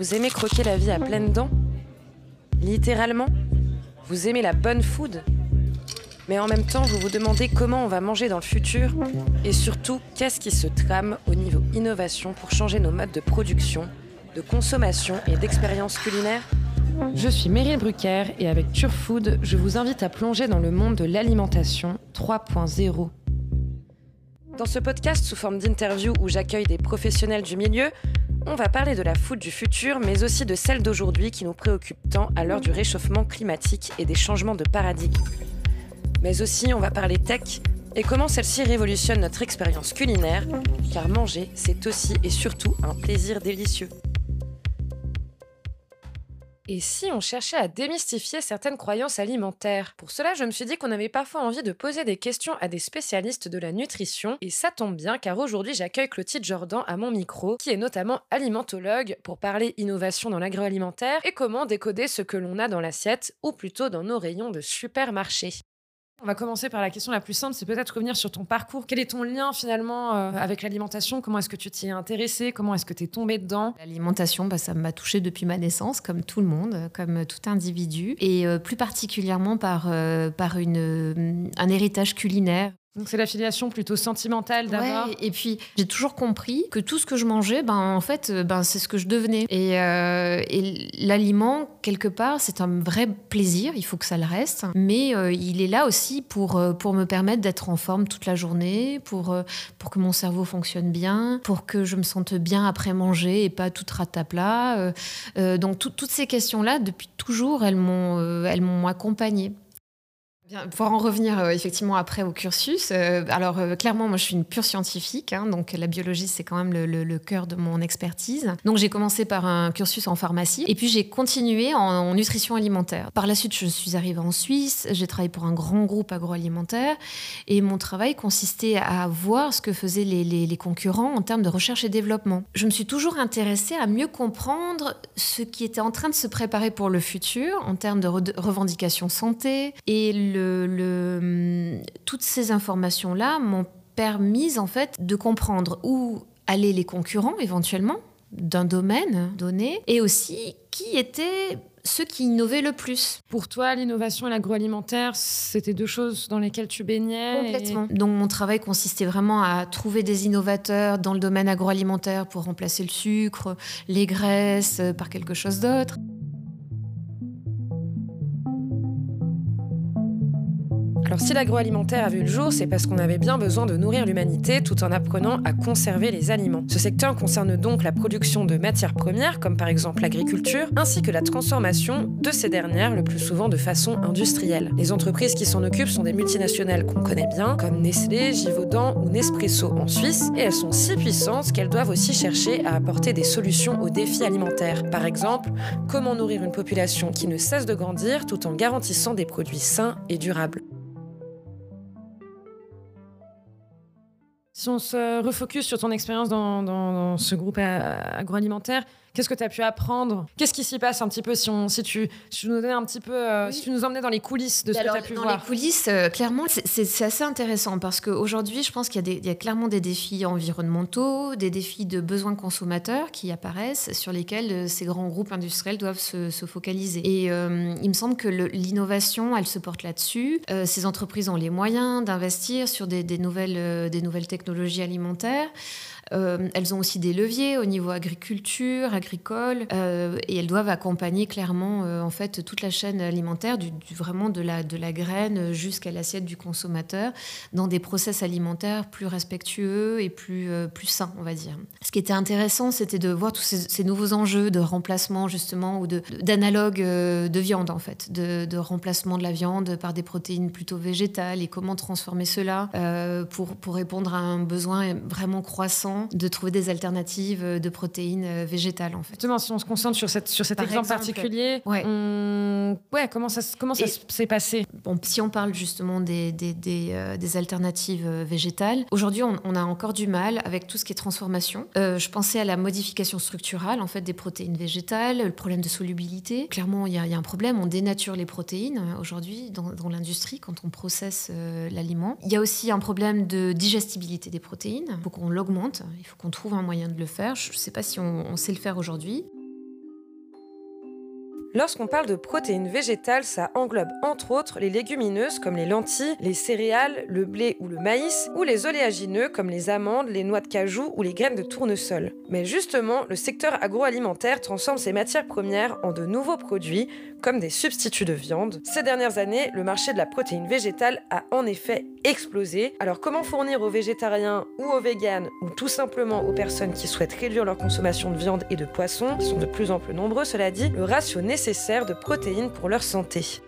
Vous aimez croquer la vie à pleines dents? Littéralement? Vous aimez la bonne food? Mais en même temps, vous vous demandez comment on va manger dans le futur Et surtout, qu'est-ce qui se trame au niveau innovation pour changer nos modes de production, de consommation et d'expérience culinaire? Je suis Meryl Brucker et avec Turfood, je vous invite à plonger dans le monde de l'alimentation 3.0. Dans ce podcast sous forme d'interview où j'accueille des professionnels du milieu, on va parler de la food du futur, mais aussi de celle d'aujourd'hui qui nous préoccupe tant à l'heure du réchauffement climatique et des changements de paradigme. Mais aussi, on va parler tech et comment celle-ci révolutionne notre expérience culinaire, car manger, c'est aussi et surtout un plaisir délicieux. Et si on cherchait à démystifier certaines croyances alimentaires? Pour cela, je me suis dit qu'on avait parfois envie de poser des questions à des spécialistes de la nutrition, et ça tombe bien car aujourd'hui j'accueille Clotilde Jordan à mon micro, qui est notamment alimentologue, pour parler innovation dans l'agroalimentaire et comment décoder ce que l'on a dans l'assiette, ou plutôt dans nos rayons de supermarché. On va commencer par la question la plus simple, c'est peut-être revenir sur ton parcours. Quel est ton lien finalement euh, avec l'alimentation? Comment est-ce que tu t'y es intéressé? Comment est-ce que tu es tombé dedans? L'alimentation, bah, ça m'a touchée depuis ma naissance, comme tout le monde, comme tout individu, et euh, plus particulièrement par, euh, par une, un héritage culinaire. Donc c'est l'affiliation plutôt sentimentale d'abord. Ouais, et puis j'ai toujours compris que tout ce que je mangeais, ben en fait, euh, ben c'est ce que je devenais. Et, euh, et l'aliment quelque part, c'est un vrai plaisir. Il faut que ça le reste, mais euh, il est là aussi pour pour me permettre d'être en forme toute la journée, pour pour que mon cerveau fonctionne bien, pour que je me sente bien après manger et pas tout ratapla. donc toutes ces questions là, depuis toujours, elles m'ont elles m'ont accompagnée pour en revenir euh, effectivement après au cursus, euh, alors euh, clairement, moi je suis une pure scientifique, hein, donc la biologie c'est quand même le, cœur de mon expertise. Donc j'ai commencé par un cursus en pharmacie et puis j'ai continué en, nutrition alimentaire. Par la suite, je suis arrivée en Suisse, j'ai travaillé pour un grand groupe agroalimentaire et mon travail consistait à voir ce que faisaient les, les concurrents en termes de recherche et développement. Je me suis toujours intéressée à mieux comprendre ce qui était en train de se préparer pour le futur en termes de revendications santé et le le, toutes ces informations-là m'ont permis en fait de comprendre où allaient les concurrents éventuellement d'un domaine donné et aussi qui étaient ceux qui innovaient le plus. Pour toi, l'innovation et l'agroalimentaire, c'était deux choses dans lesquelles tu baignais Complètement. Donc mon travail consistait vraiment à trouver des innovateurs dans le domaine agroalimentaire pour remplacer le sucre, les graisses euh, par quelque chose d'autre. Alors si l'agroalimentaire a vu le jour, c'est parce qu'on avait bien besoin de nourrir l'humanité tout en apprenant à conserver les aliments. Ce secteur concerne donc la production de matières premières, comme par exemple l'agriculture, ainsi que la transformation de ces dernières, le plus souvent de façon industrielle. Les entreprises qui s'en occupent sont des multinationales qu'on connaît bien, comme Nestlé, Givaudan ou Nespresso en Suisse, et elles sont si puissantes qu'elles doivent aussi chercher à apporter des solutions aux défis alimentaires. Par exemple, comment nourrir une population qui ne cesse de grandir tout en garantissant des produits sains et durables. Si on se refocus sur ton expérience dans, ce groupe agroalimentaire, Qu'est-ce que tu as pu apprendre? Qu'est-ce qui s'y passe un petit peu si, on, si, tu, nous donnais un petit peu, euh, si tu nous emmenais dans les coulisses de ce que tu as pu voir? Dans les coulisses, euh, clairement, c'est assez intéressant parce qu'aujourd'hui, je pense qu'il y, y, a clairement des défis environnementaux, des défis de besoins consommateurs qui apparaissent sur lesquels euh, ces grands groupes industriels doivent se, focaliser. Et il me semble que l'innovation, elle se porte là-dessus. ces entreprises ont les moyens d'investir sur des, des nouvelles, des nouvelles technologies alimentaires. Euh, elles ont aussi des leviers au niveau agriculture, agricole, euh, et elles doivent accompagner clairement euh, en fait toute la chaîne alimentaire, du, vraiment de la, de la graine jusqu'à l'assiette du consommateur, dans des process alimentaires plus respectueux et plus, plus sains, on va dire. Ce qui était intéressant, c'était de voir tous ces, nouveaux enjeux de remplacement justement ou d'analogue de, de, viande en fait, de, de, remplacement de la viande par des protéines plutôt végétales et comment transformer cela pour, pour répondre à un besoin vraiment croissant de trouver des alternatives de protéines euh, végétales en fait. Justement, si on se concentre sur, cette, sur cet exemple, particulier, ouais. ouais. comment ça, comment ça s'est passé? Bon, Si on parle justement des, des, des, euh, alternatives euh, végétales, aujourd'hui on, a encore du mal avec tout ce qui est transformation. je pensais à la modification structurale en fait des protéines végétales, le problème de solubilité. Clairement, il y, a un problème, on dénature les protéines aujourd'hui dans, dans l'industrie quand on processe l'aliment. Il y a aussi un problème de digestibilité des protéines, il faut qu'on l'augmente il faut qu'on trouve un moyen de le faire. Je ne sais pas si on, sait le faire aujourd'hui. Lorsqu'on parle de protéines végétales, ça englobe entre autres les légumineuses comme les lentilles, les céréales, le blé ou le maïs, ou les oléagineux comme les amandes, les noix de cajou ou les graines de tournesol. Mais justement, le secteur agroalimentaire transforme ces matières premières en de nouveaux produits, comme des substituts de viande. Ces dernières années, le marché de la protéine végétale a en effet explosé. Alors comment fournir aux végétariens ou aux véganes, ou tout simplement aux personnes qui souhaitent réduire leur consommation de viande et de poisson, qui sont de plus en plus nombreux cela dit, le ratio de protéines pour leur santé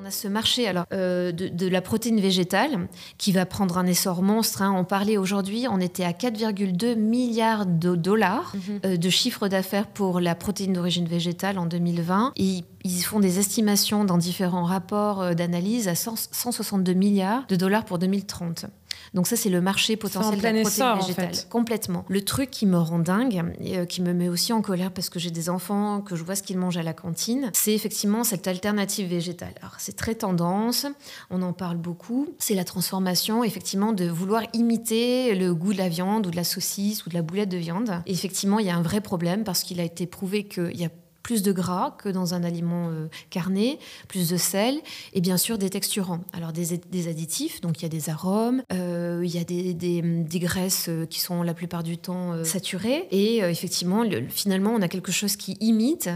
on a ce marché alors euh, de, la protéine végétale qui va prendre un essor monstre. Hein. On parlait aujourd'hui, on était à 4,2 milliards de dollars mhm. euh, de chiffre d'affaires pour la protéine d'origine végétale en 2020. Et ils font des estimations dans différents rapports euh, d'analyse à 162 milliards de dollars pour 2030. Donc ça, c'est le marché potentiel de la protéine végétale. Complètement. Le truc qui me rend dingue, et euh, qui me met aussi en colère parce que j'ai des enfants, que je vois ce qu'ils mangent à la cantine, c'est effectivement cette alternative végétale. Alors c'est très tendance, on en parle beaucoup. C'est la transformation, effectivement, de vouloir imiter le goût de la viande ou de la saucisse ou de la boulette de viande. Et effectivement, il y a un vrai problème parce qu'il a été prouvé qu'il y a plus de gras que dans un aliment euh, carné, plus de sel et bien sûr des texturants. Alors des, additifs, donc il y a des arômes, euh, il y a des, graisses euh, qui sont la plupart du temps saturées et effectivement finalement on a quelque chose qui imite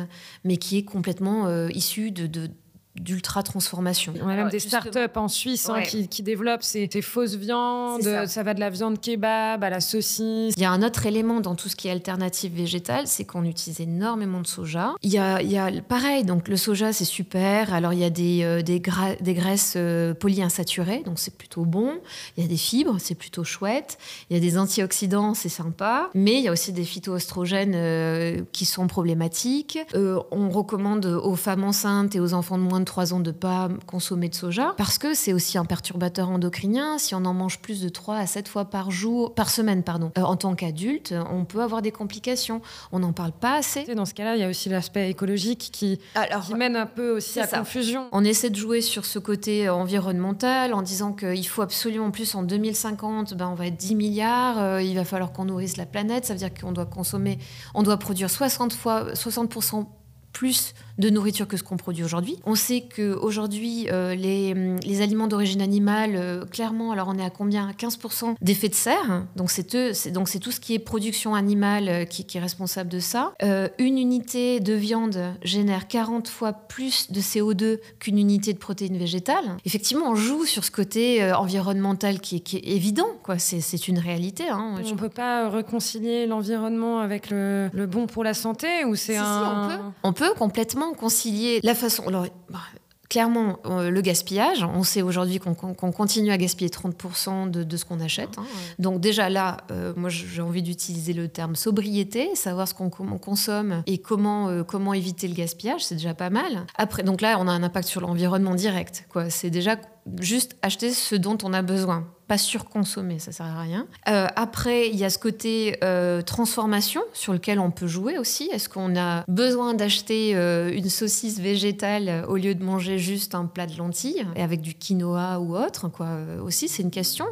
mais qui est complètement issu de d'ultra transformation. On a même des startups en Suisse hein, qui, qui, développent ces, fausses viandes. Ça. va de la viande kebab à la saucisse. Il y a un autre élément dans tout ce qui est alternative végétale, c'est qu'on utilise énormément de soja. Il y a, il y a pareil, donc le soja c'est super. Alors il y a des, euh, des, des, graisses euh, polyinsaturées, donc c'est plutôt bon. Il y a des fibres, c'est plutôt chouette. Il y a des antioxydants, c'est sympa. Mais il y a aussi des phytoestrogènes euh, qui sont problématiques. on recommande aux femmes enceintes et aux enfants de moins de 3 ans de ne pas consommer de soja, parce que c'est aussi un perturbateur endocrinien. Si on en mange plus de 3 à 7 fois par jour, par semaine, pardon, euh, en tant qu'adulte, on peut avoir des complications. On n'en parle pas assez. Dans ce cas-là, il y a aussi l'aspect écologique qui, mène un peu aussi à confusion. On essaie de jouer sur ce côté environnemental en disant qu'il faut absolument plus en 2050, ben on va être 10 milliards, euh, il va falloir qu'on nourrisse la planète, ça veut dire qu'on doit consommer, on doit produire 60 fois 60% plus de nourriture que ce qu'on produit aujourd'hui. On sait qu'aujourd'hui, euh, les, les, aliments d'origine animale, euh, clairement, alors on est à combien? 15% d'effet de serre. Donc c'est donc c'est tout ce qui est production animale euh, qui, est responsable de ça. une unité de viande génère 40 fois plus de CO2 qu'une unité de protéines végétales. Effectivement, on joue sur ce côté environnemental qui, est évident. Quoi. C'est, une réalité. Hein. On ne peut pas réconcilier l'environnement avec le, bon pour la santé ou c'est un... on, peut. on peut complètement concilier la façon. Alors, bah, clairement, euh, le gaspillage, on sait aujourd'hui qu'on continue à gaspiller 30% de, ce qu'on achète. Ah, Donc déjà là, euh, moi j'ai envie d'utiliser le terme sobriété, savoir ce qu'on consomme et comment, euh, comment éviter le gaspillage, c'est déjà pas mal. Après, donc là, on a un impact sur l'environnement direct. C'est déjà juste acheter ce dont on a besoin pas surconsommer, ça sert à rien. Euh, après, il y a ce côté euh, transformation sur lequel on peut jouer aussi. Est-ce qu'on a besoin d'acheter euh, une saucisse végétale au lieu de manger juste un plat de lentilles et avec du quinoa ou autre quoi Aussi, c'est une question.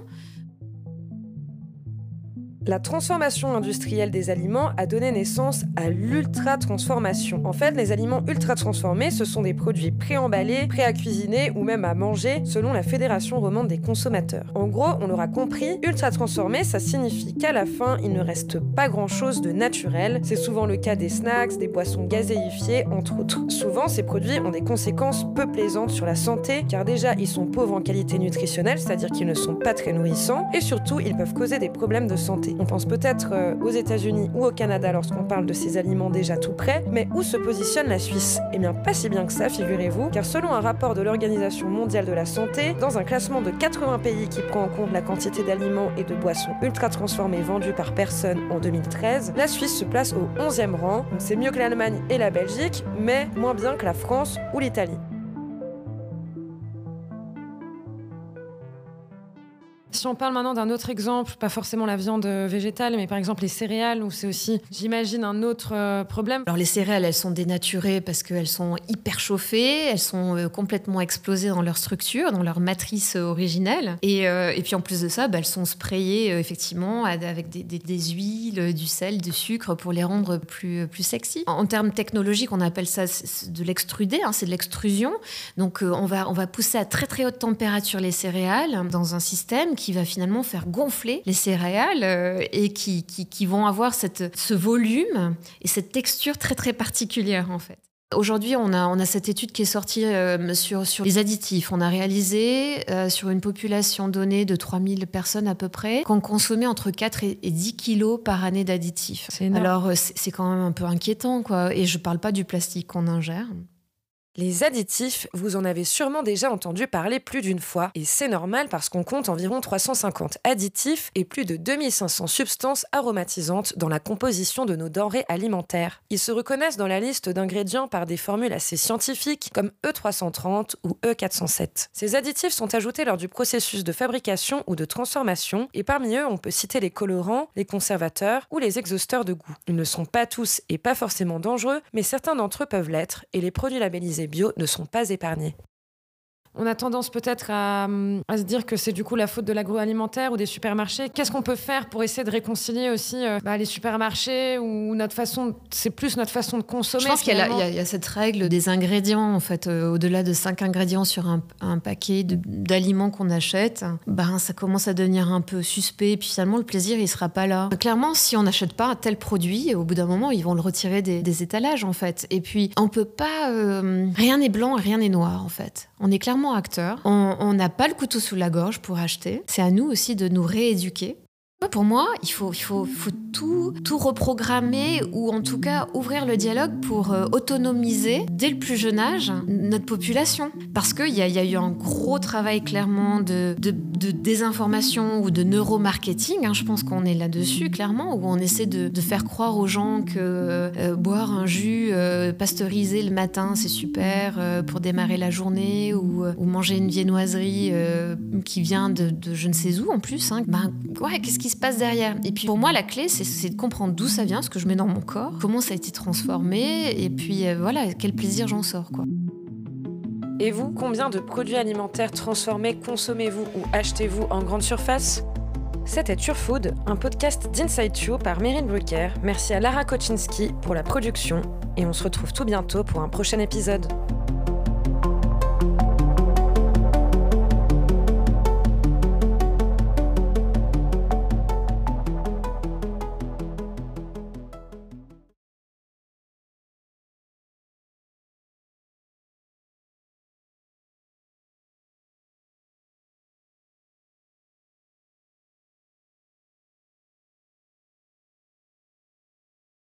La transformation industrielle des aliments a donné naissance à l'ultra-transformation. En fait, les aliments ultra-transformés, ce sont des produits préemballés, prêts à cuisiner ou même à manger, selon la Fédération romande des consommateurs. En gros, on l'aura compris, ultra-transformé, ça signifie qu'à la fin, il ne reste pas grand-chose de naturel. C'est souvent le cas des snacks, des boissons gazéifiées, entre autres. Souvent, ces produits ont des conséquences peu plaisantes sur la santé, car déjà, ils sont pauvres en qualité nutritionnelle, c'est-à-dire qu'ils ne sont pas très nourrissants, et surtout, ils peuvent causer des problèmes de santé. On pense peut-être euh, aux États-Unis ou au Canada lorsqu'on parle de ces aliments déjà tout prêts, mais où se positionne la Suisse? Eh bien, pas si bien que ça, figurez-vous, car selon un rapport de l'Organisation mondiale de la santé, dans un classement de 80 pays qui prend en compte la quantité d'aliments et de boissons ultra transformés vendus par personne en 2013, la Suisse se place au 11e rang. C'est mieux que l'Allemagne et la Belgique, mais moins bien que la France ou l'Italie. Si on parle maintenant d'un autre exemple, pas forcément la viande végétale, mais par exemple les céréales, où c'est aussi, j'imagine, un autre euh, problème. Alors les céréales, elles sont dénaturées parce qu'elles sont hyper chauffées, elles sont euh, complètement explosées dans leur structure, dans leur matrice originelle. Et, euh, et puis en plus de ça, bah, elles sont sprayées effectivement avec des, des, huiles, du sel, du sucre pour les rendre plus, plus sexy. En, termes technologiques, on appelle ça de l'extrudé, hein, c'est de l'extrusion. Donc on, va, on va pousser à très très haute température les céréales dans un système va finalement faire gonfler les céréales et qui, qui, qui vont avoir cette, ce volume et cette texture très très particulière en fait. Aujourd'hui, on a, on a cette étude qui est sortie euh, sur, sur les additifs. On a réalisé euh, sur une population donnée de 3000 personnes à peu près qu'on consommait entre 4 et 10 kilos par année d'additifs. Alors, euh, c'est quand même un peu inquiétant, quoi. Et je ne parle pas du plastique qu'on ingère. Les additifs, vous en avez sûrement déjà entendu parler plus d'une fois, et c'est normal parce qu'on compte environ 350 additifs et plus de 2500 substances aromatisantes dans la composition de nos denrées alimentaires. Ils se reconnaissent dans la liste d'ingrédients par des formules assez scientifiques comme E330 ou E407. Ces additifs sont ajoutés lors du processus de fabrication ou de transformation, et parmi eux on peut citer les colorants, les conservateurs ou les exhausteurs de goût. Ils ne sont pas tous et pas forcément dangereux, mais certains d'entre eux peuvent l'être, et les produits labellisés bio ne sont pas épargnés. On a tendance peut-être à, se dire que c'est du coup la faute de l'agroalimentaire ou des supermarchés. Qu'est-ce qu'on peut faire pour essayer de réconcilier aussi euh, bah, les supermarchés ou notre façon, c'est plus notre façon de consommer. Je pense qu'il y, a cette règle des ingrédients en fait, euh, au-delà de cinq ingrédients sur un, paquet d'aliments qu'on achète, ben ça commence à devenir un peu suspect. Et puis finalement le plaisir il sera pas là. Clairement, si on n'achète pas un tel produit, au bout d'un moment ils vont le retirer des, étalages en fait. Et puis on peut pas, euh, rien n'est blanc, rien n'est noir en fait. On est clairement acteur. On n'a pas le couteau sous la gorge pour acheter. C'est à nous aussi de nous rééduquer pour moi, il faut, tout, reprogrammer ou en tout cas ouvrir le dialogue pour euh, autonomiser dès le plus jeune âge notre population. Parce qu'il y, a, y a eu un gros travail clairement de, désinformation ou de neuromarketing, hein, je pense qu'on est là-dessus clairement, où on essaie de, de, faire croire aux gens que euh, boire un jus euh, pasteurisé le matin c'est super pour démarrer la journée ou, ou manger une viennoiserie qui vient de, je ne sais où en plus. Hein. Ben, ouais, qu'est-ce qui se passe derrière? Et puis pour moi, la clé, c'est de comprendre d'où ça vient, ce que je mets dans mon corps, comment ça a été transformé, et puis euh, voilà, quel plaisir j'en sors. quoi. Et vous, combien de produits alimentaires transformés consommez-vous ou achetez-vous en grande surface? C'était Turfood, un podcast d'Inside You par Meryl Brucker. Merci à Lara Koczynski pour la production et on se retrouve tout bientôt pour un prochain épisode.